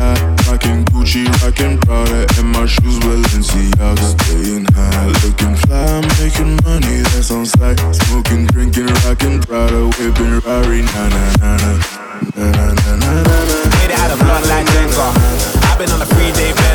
high, rocking Gucci, rocking Prada, and my shoes Balenciaga. Staying high, looking fly, making money that's on sight. Smoking, drinking, rocking Prada, whipping Rari, na na na na. Made it out of blood like Jenga. I've been on a three day bed.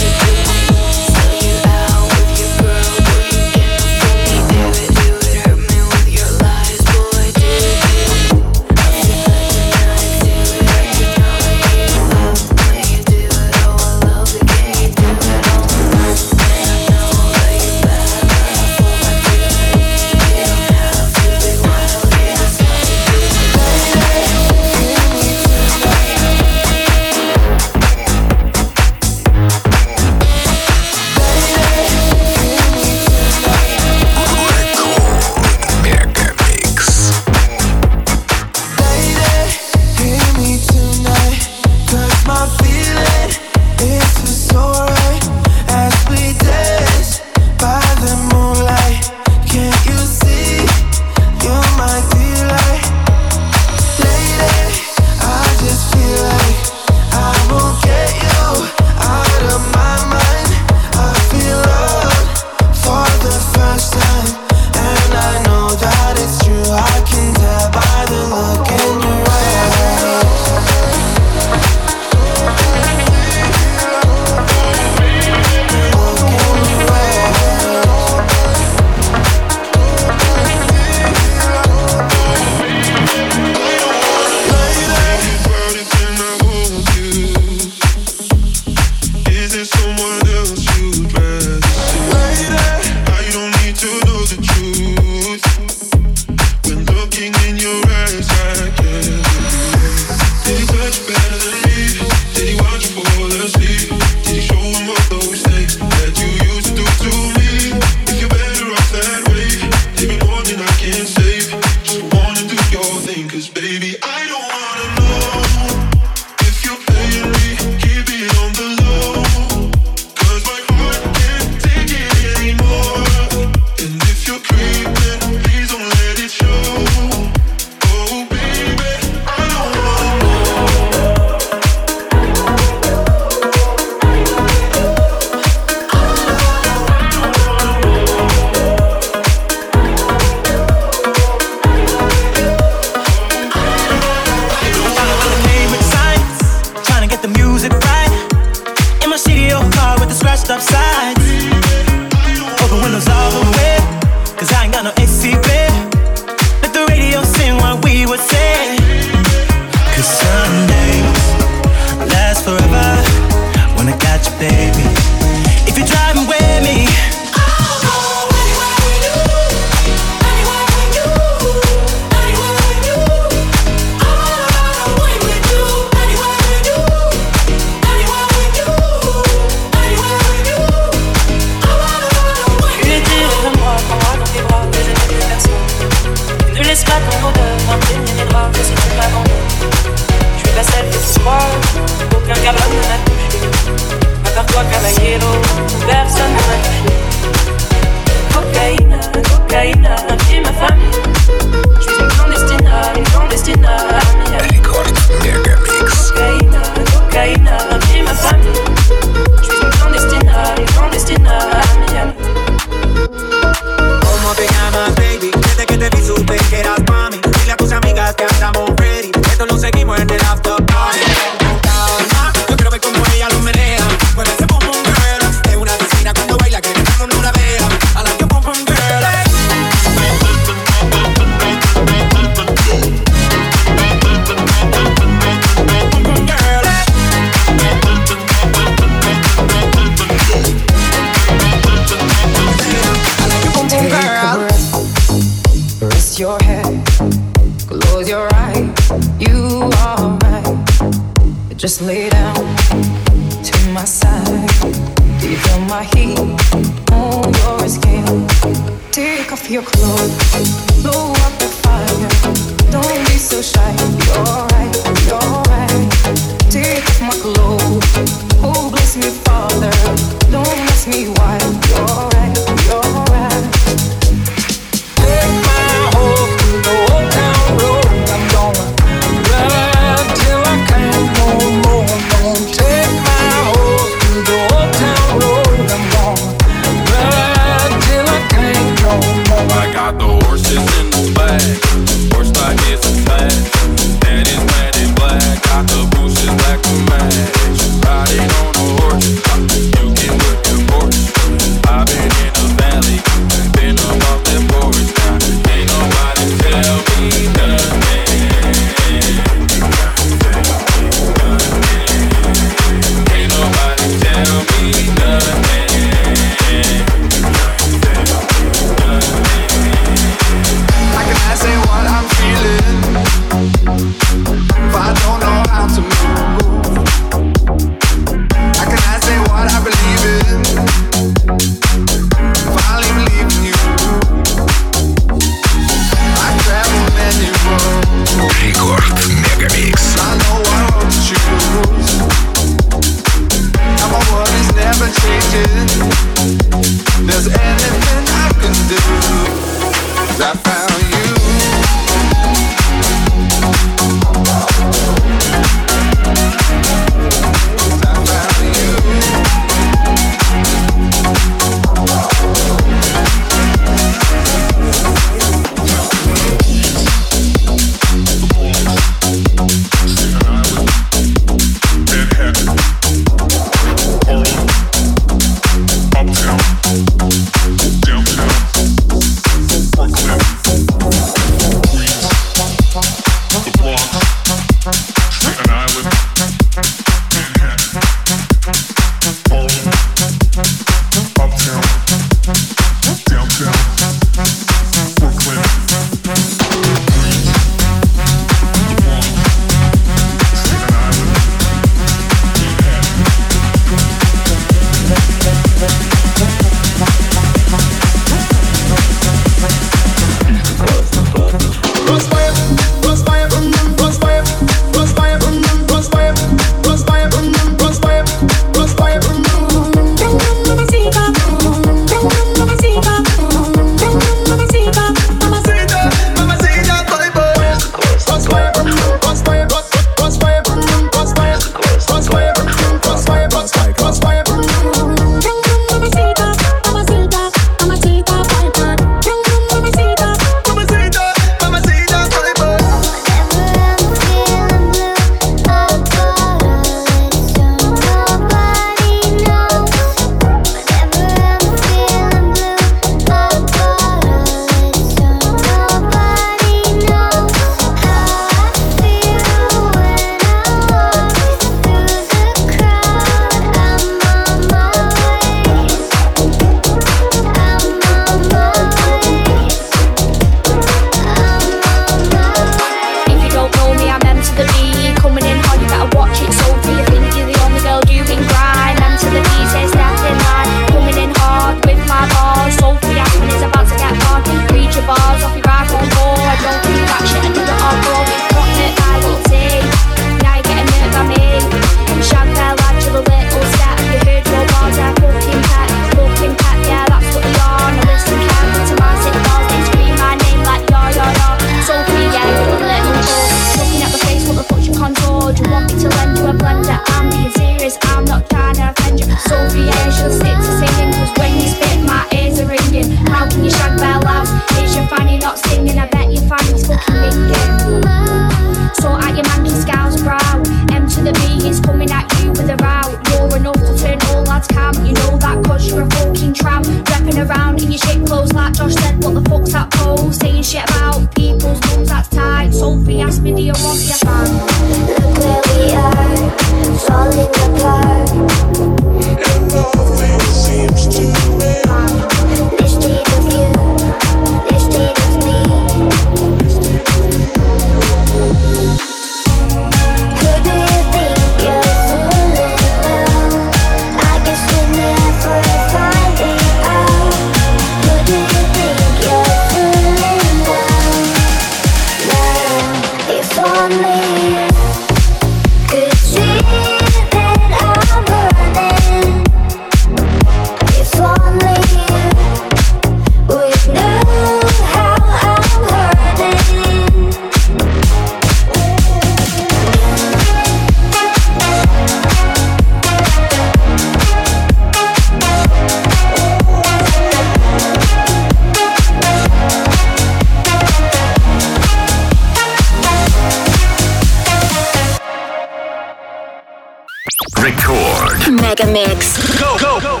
go, go, go.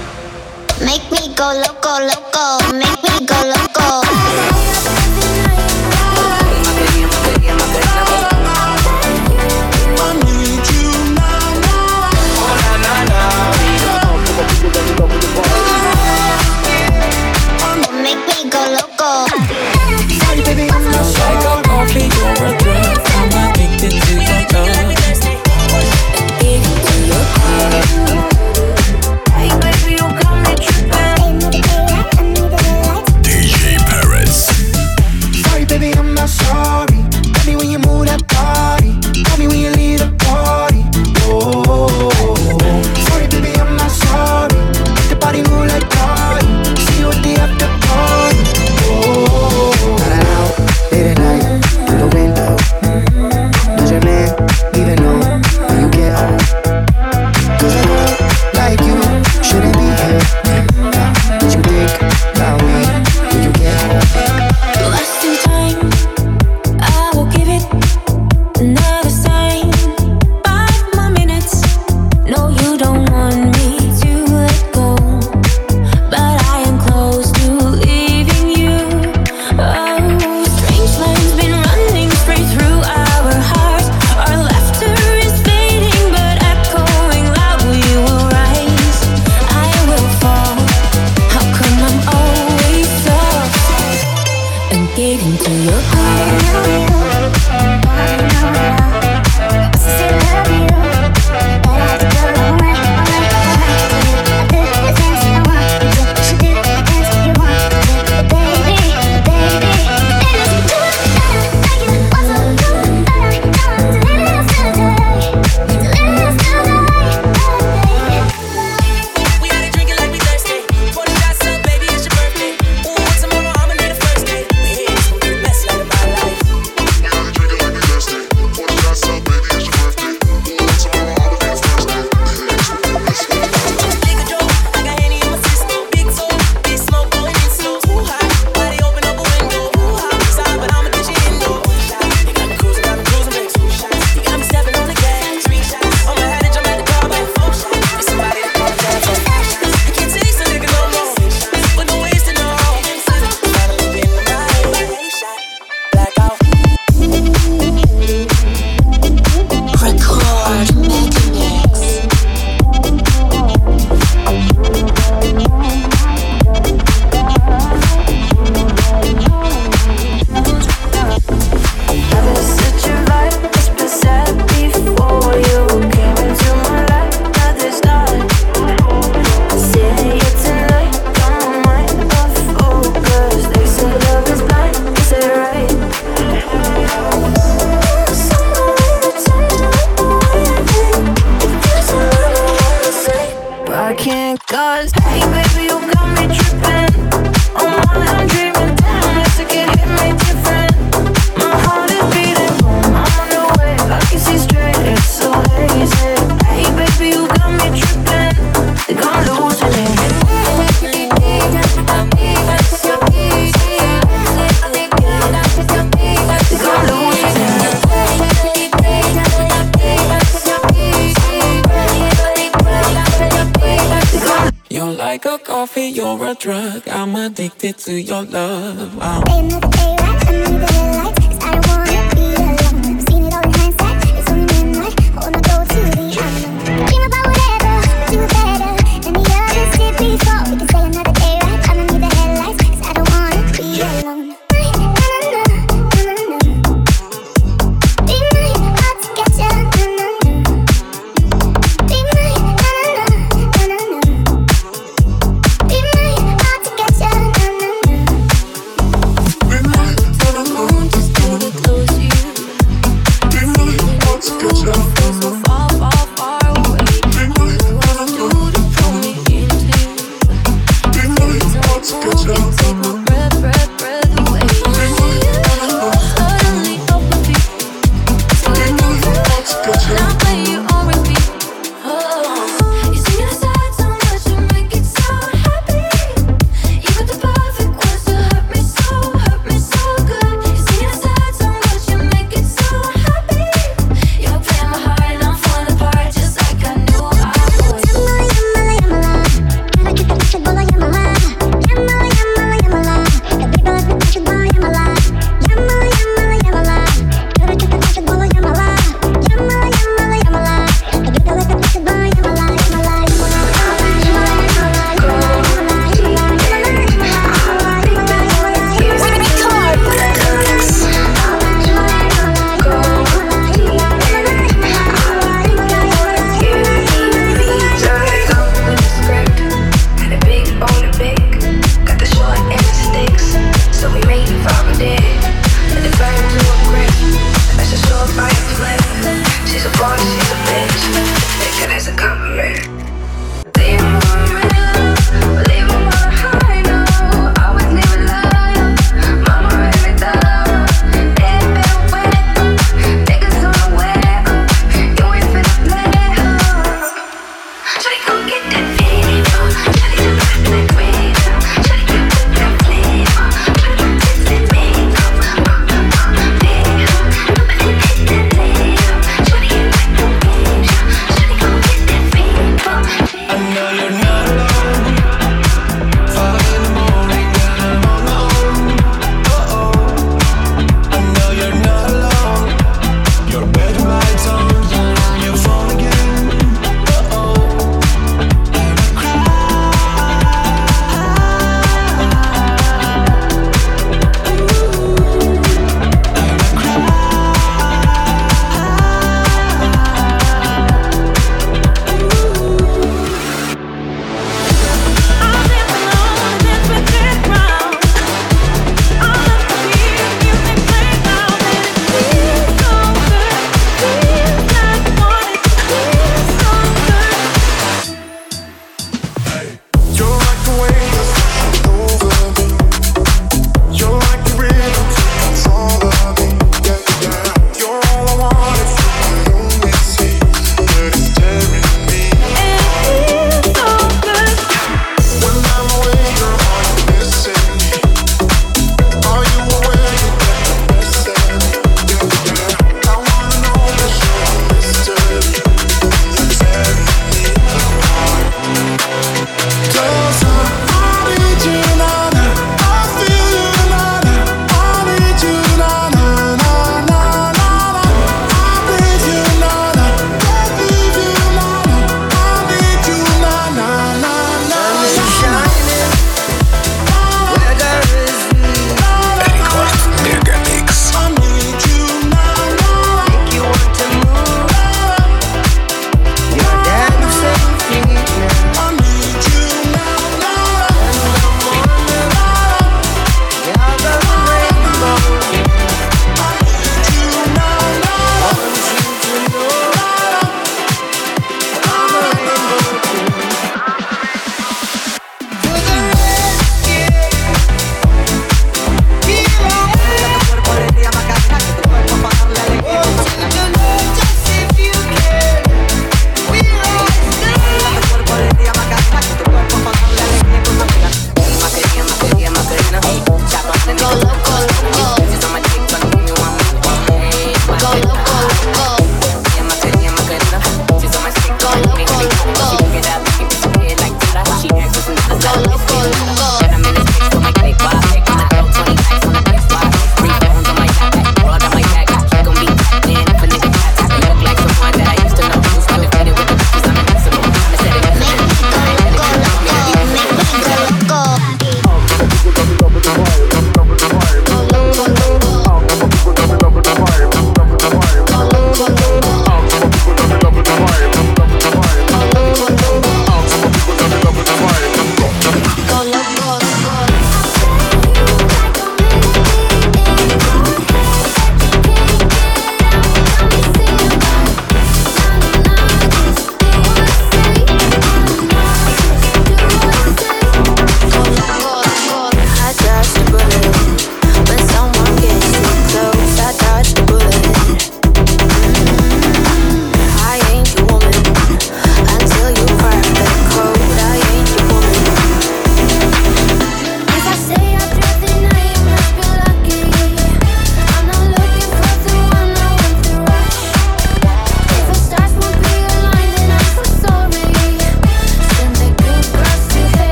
Make me go loco, loco. Make me go loco. and get into your heart. To your love.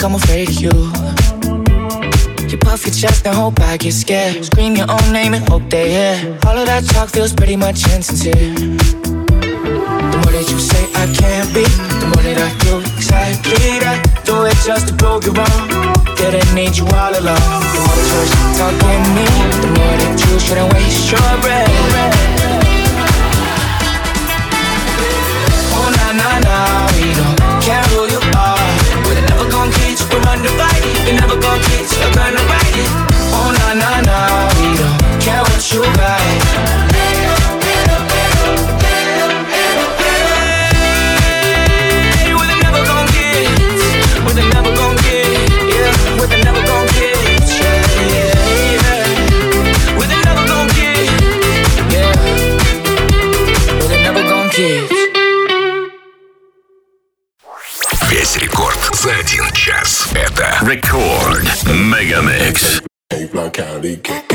think I'm afraid of you. You puff your chest and hope I get scared. Scream your own name and hope they hear. All of that talk feels pretty much insincere. The more that you say I can't be, the more that I do exactly that. Do it just to prove you wrong. Didn't need you all along. The more that you're talking me, the more that you shouldn't waste your breath. Record Mega Mix. Hey, Black County.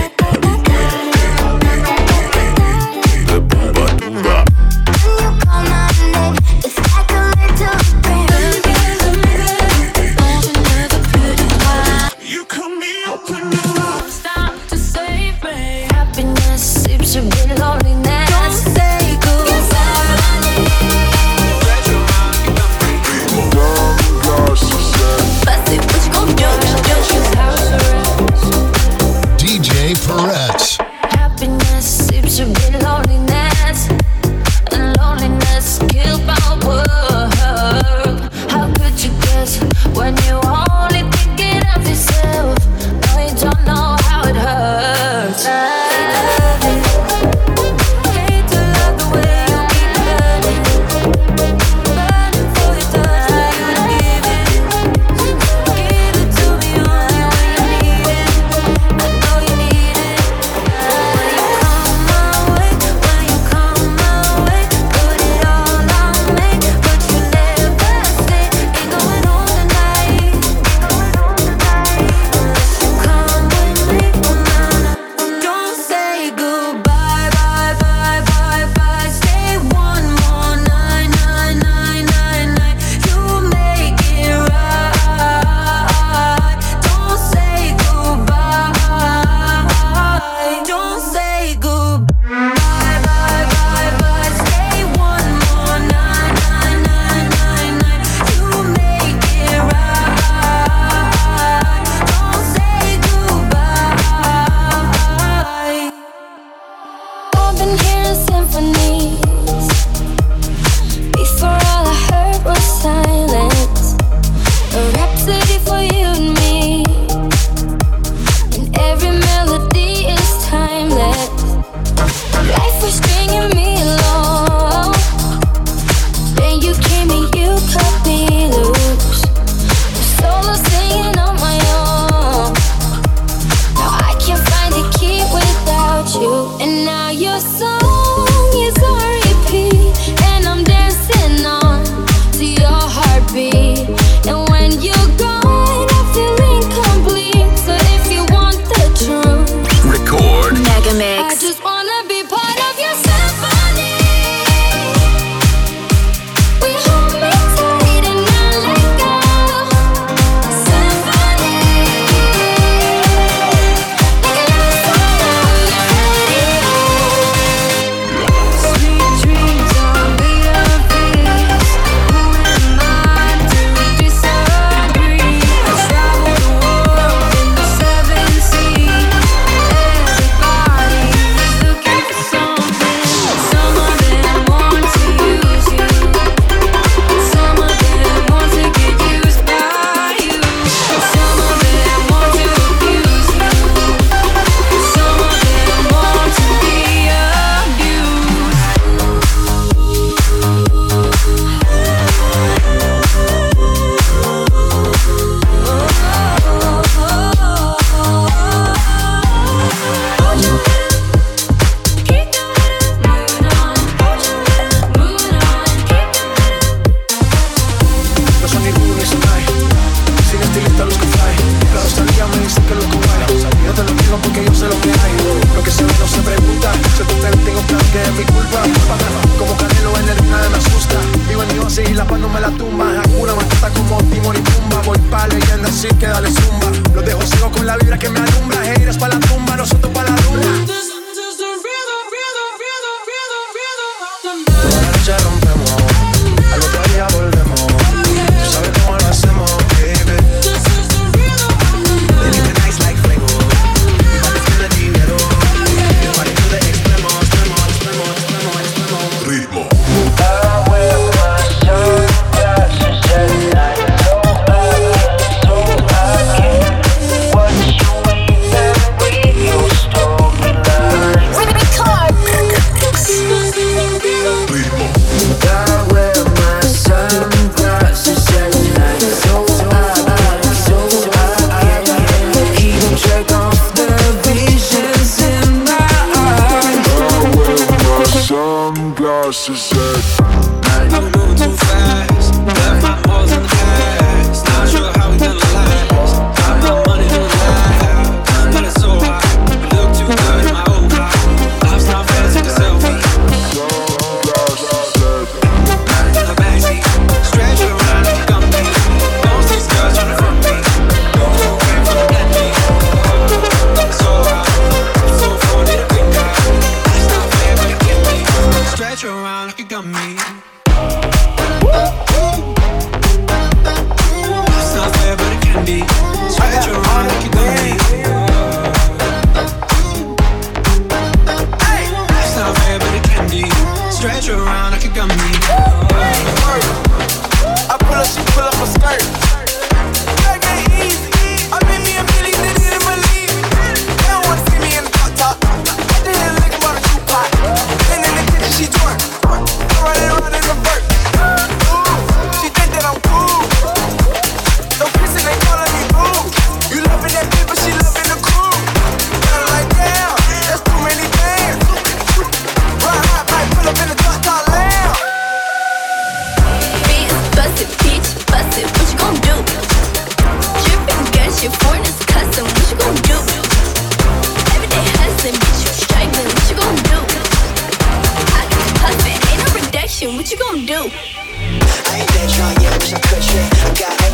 you. I ain't that drunk yet, wish I could shit. I got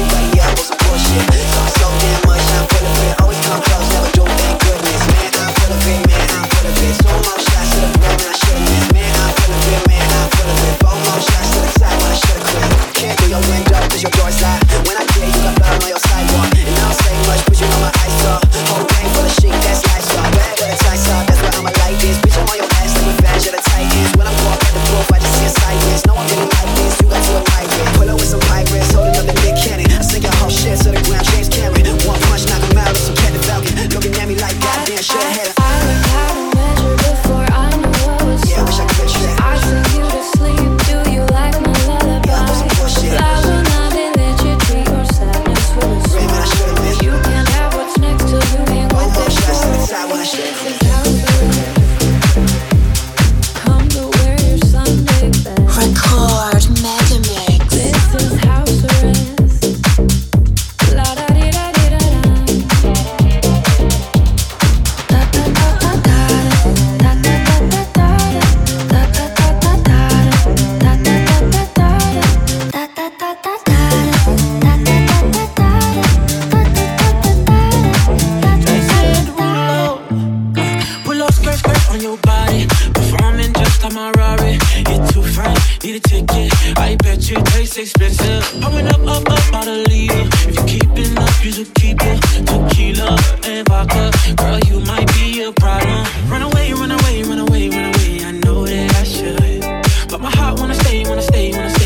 fast, I'm a Rari. You're too fine, need a ticket. I bet you taste expensive. Pouring up, up, up, out of leader. If you're keeping up, you should keep it. Tequila and vodka, girl, you might be a problem. Run away, run away, run away, run away. I know that I should, but my heart wanna stay, wanna stay, wanna stay.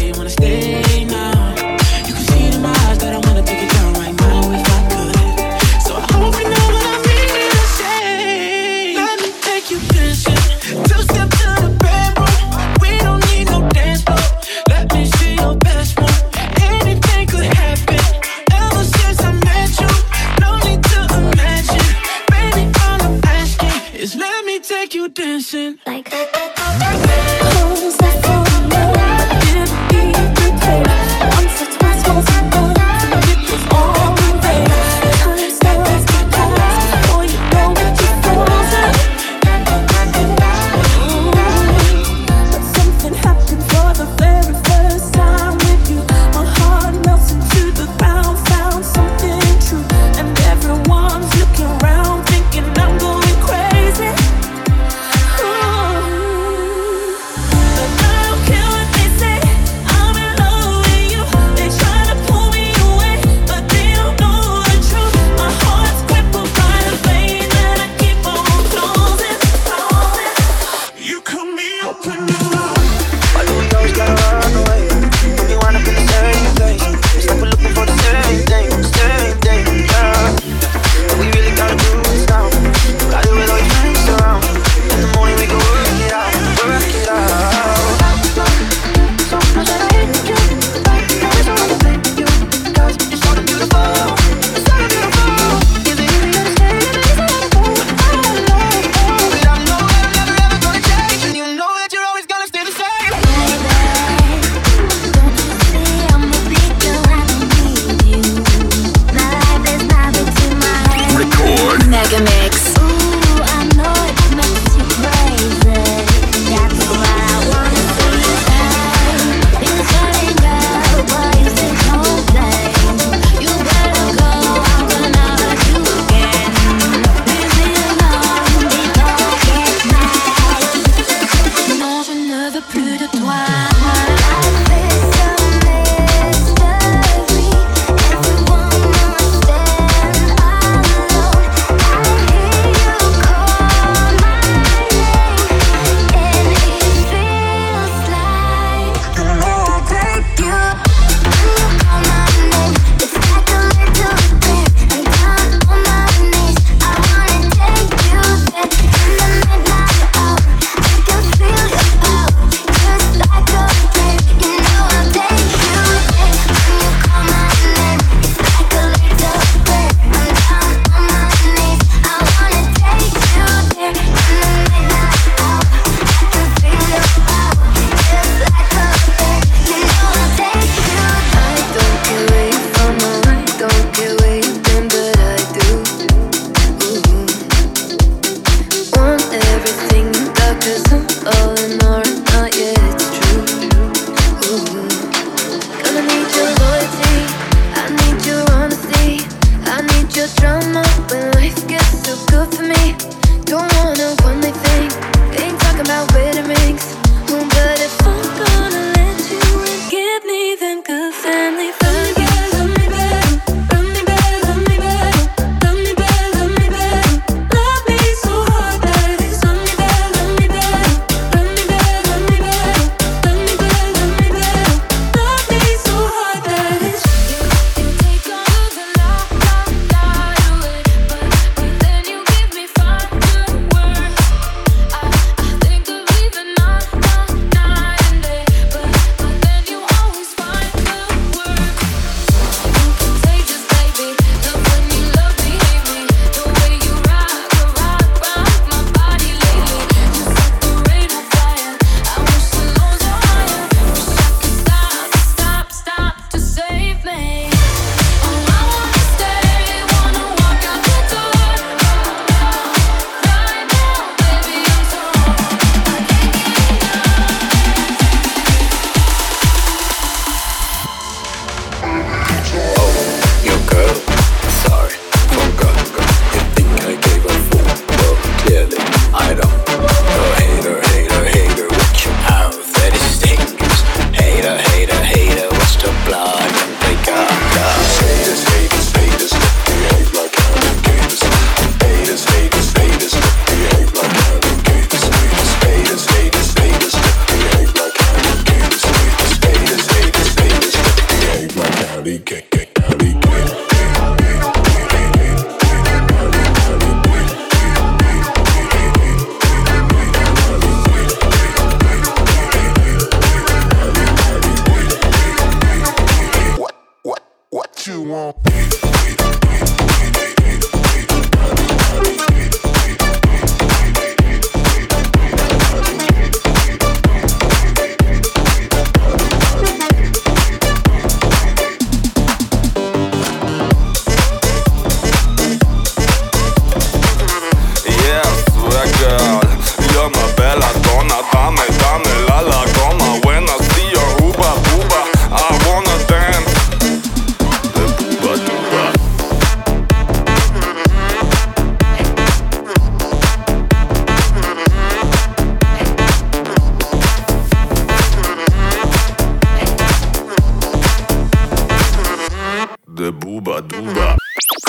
The Booba Duba.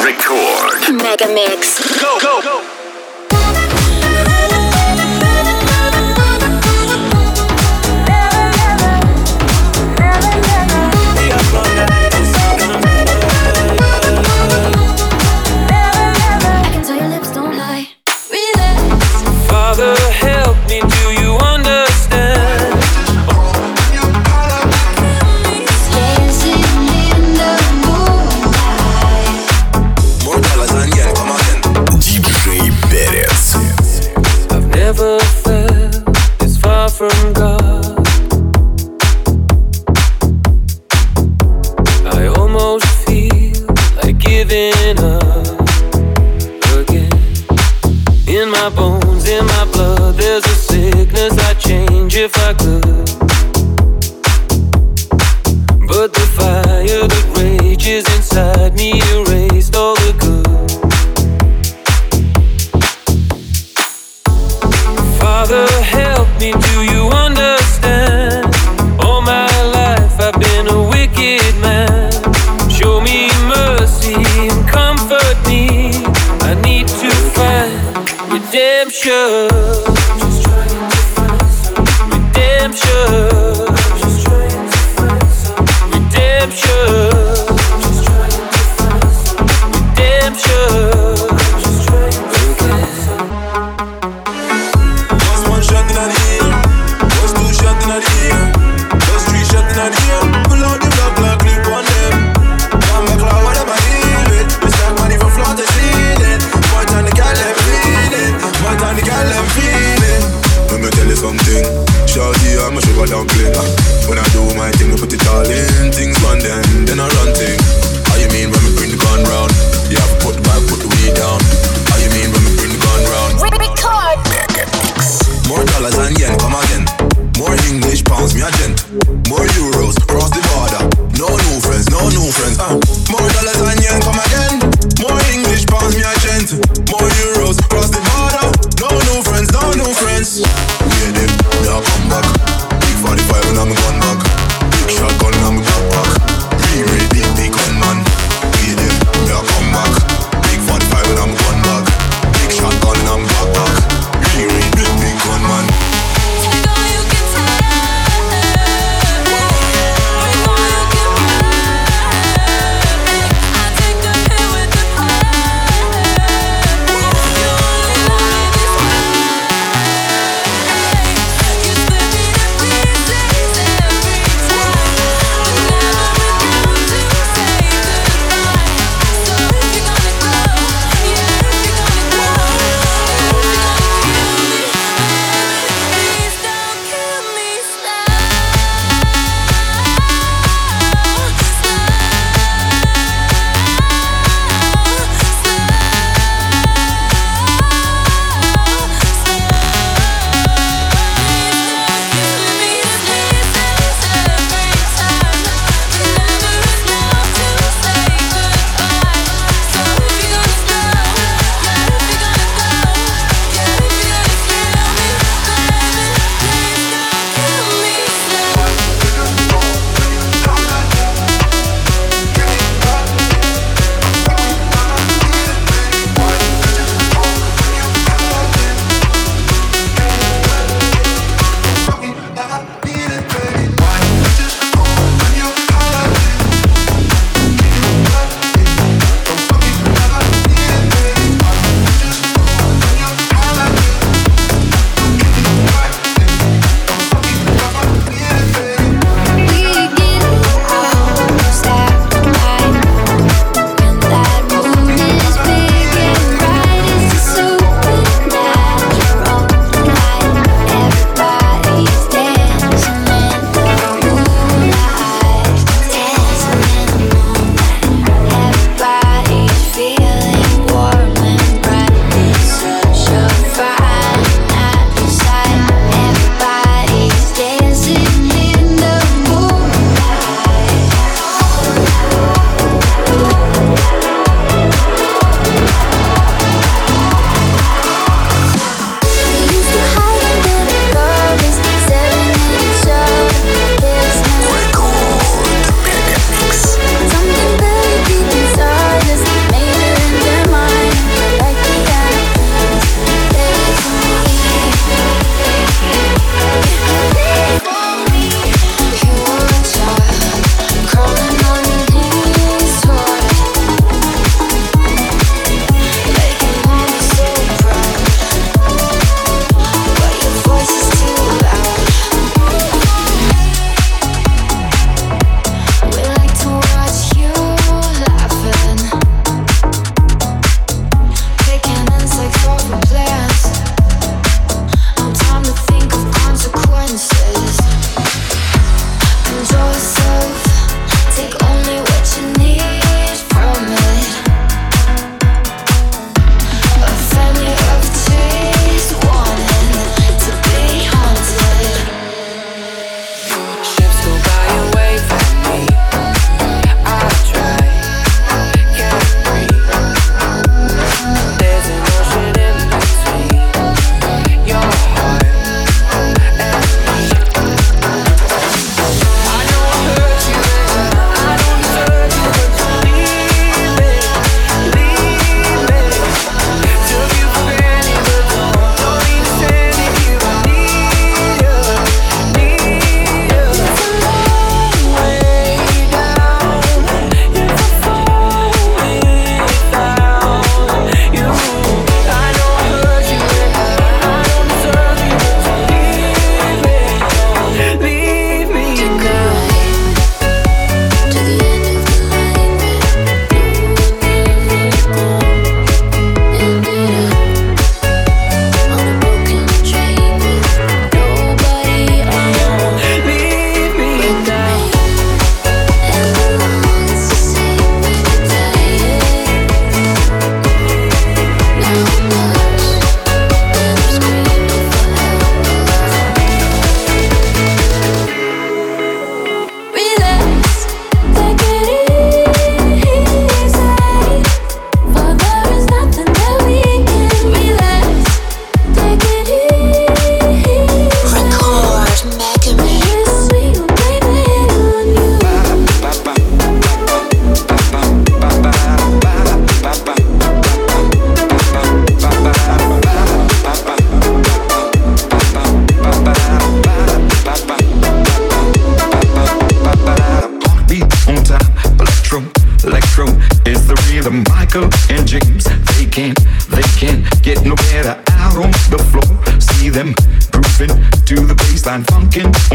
Record. Mega Mix. Go, go, go.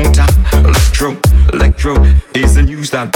Electro, electro is the new style.